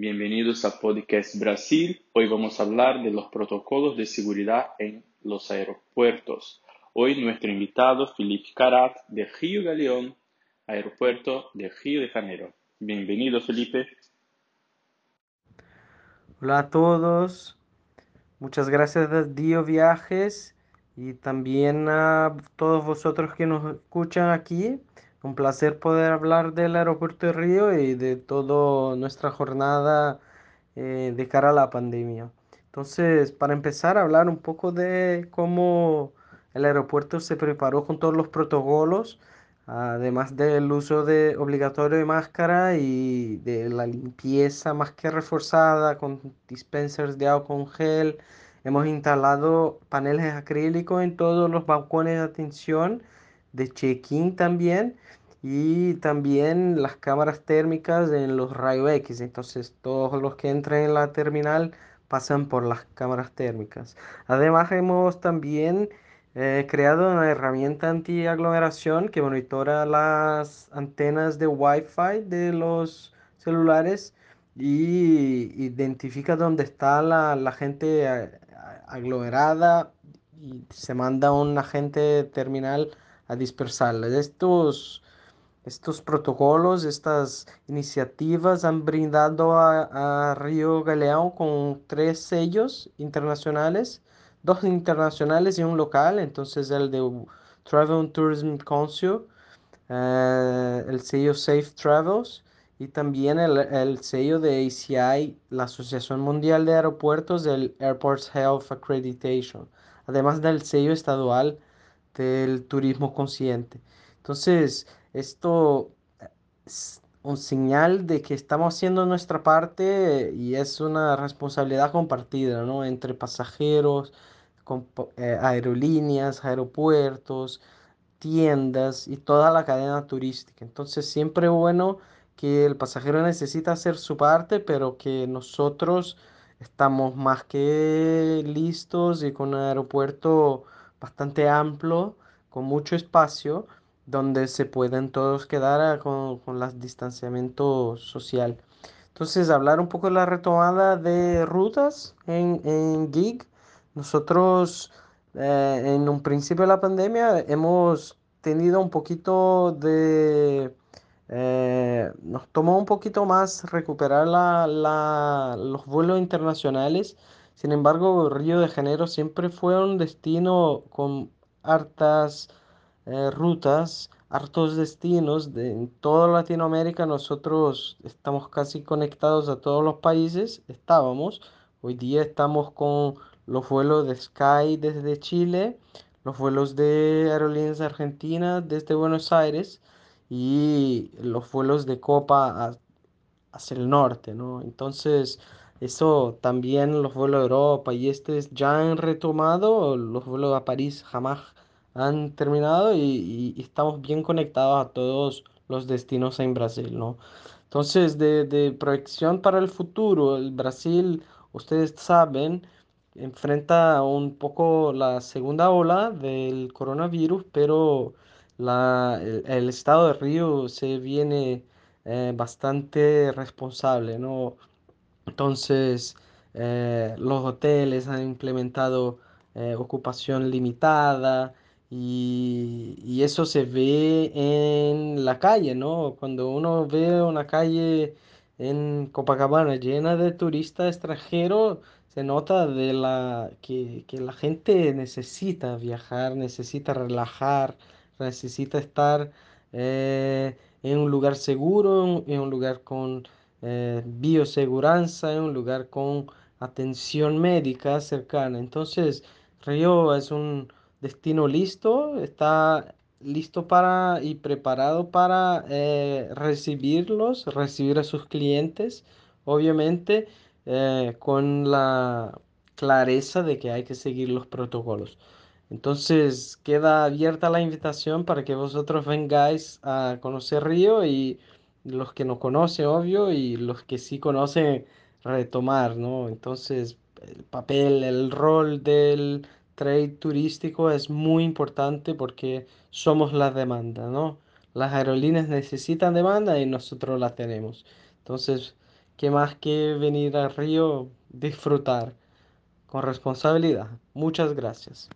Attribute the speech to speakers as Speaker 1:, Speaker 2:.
Speaker 1: bienvenidos a Podcast Brasil. Hoy vamos a hablar de los protocolos de seguridad en los aeropuertos. Hoy nuestro invitado Felipe Carat de Río Galeón, aeropuerto de Río de Janeiro. Bienvenido Felipe.
Speaker 2: Hola a todos, muchas gracias a Dio Viajes y también a todos vosotros que nos escuchan aquí. Un placer poder hablar del aeropuerto de Río y de toda nuestra jornada eh, de cara a la pandemia. Entonces, para empezar hablar un poco de cómo el aeropuerto se preparó con todos los protocolos, además del uso de obligatorio de máscara y de la limpieza más que reforzada con dispensers de agua con gel. Hemos instalado paneles acrílicos en todos los balcones de atención de check-in también y también las cámaras térmicas en los rayos X. Entonces todos los que entran en la terminal pasan por las cámaras térmicas. Además hemos también eh, creado una herramienta anti-aglomeración que monitora las antenas de Wi-Fi de los celulares y identifica dónde está la, la gente aglomerada y se manda un agente terminal a dispersarles. Estos, estos protocolos, estas iniciativas han brindado a, a Río Galeão con tres sellos internacionales, dos internacionales y un local, entonces el de Travel Tourism Council, eh, el sello Safe Travels y también el, el, sello de ACI, la Asociación Mundial de Aeropuertos del Airports Health Accreditation, además del sello estadual del turismo consciente. Entonces, esto es un señal de que estamos haciendo nuestra parte y es una responsabilidad compartida, ¿no? Entre pasajeros, eh, aerolíneas, aeropuertos, tiendas y toda la cadena turística. Entonces, siempre bueno que el pasajero necesita hacer su parte, pero que nosotros estamos más que listos y con un aeropuerto bastante amplio, con mucho espacio, donde se pueden todos quedar con, con el distanciamiento social. Entonces, hablar un poco de la retomada de rutas en, en GIG. Nosotros, eh, en un principio de la pandemia, hemos tenido un poquito de... Eh, nos tomó un poquito más recuperar la, la, los vuelos internacionales sin embargo, Río de Janeiro siempre fue un destino con hartas eh, rutas, hartos destinos. De, en toda Latinoamérica nosotros estamos casi conectados a todos los países, estábamos. Hoy día estamos con los vuelos de Sky desde Chile, los vuelos de Aerolíneas Argentinas desde Buenos Aires y los vuelos de Copa hacia el norte, ¿no? Entonces, eso también los vuelos a Europa y este ya han retomado, los vuelos a París jamás han terminado y, estamos bien conectados a todos los destinos en Brasil, ¿no? Entonces, de, de proyección para el futuro, el Brasil, ustedes saben, enfrenta un poco la segunda ola del coronavirus, pero la, el, estado de Río se viene eh, bastante responsable, ¿no? Entonces, eh, los hoteles han implementado eh, ocupación limitada y, eso se ve en la calle, ¿no? Cuando uno ve una calle en Copacabana llena de turistas extranjeros, se nota de la, que, que la gente necesita viajar, necesita relajar, necesita estar eh, en un lugar seguro, en un lugar con eh, bioseguranza, en un lugar con atención médica cercana. Entonces, Río es un destino listo, está listo para y preparado para eh, recibirlos, recibir a sus clientes, obviamente eh, con la clareza de que hay que seguir los protocolos. Entonces queda abierta la invitación para que vosotros vengáis a conocer Río y los que no conocen, obvio, y los que sí conocen, retomar, ¿no? Entonces, el papel, el rol del trade turístico es muy importante porque somos la demanda, ¿no? Las aerolíneas necesitan demanda y nosotros la tenemos. Entonces, ¿qué más que venir a Río? Disfrutar con responsabilidad. Muchas gracias.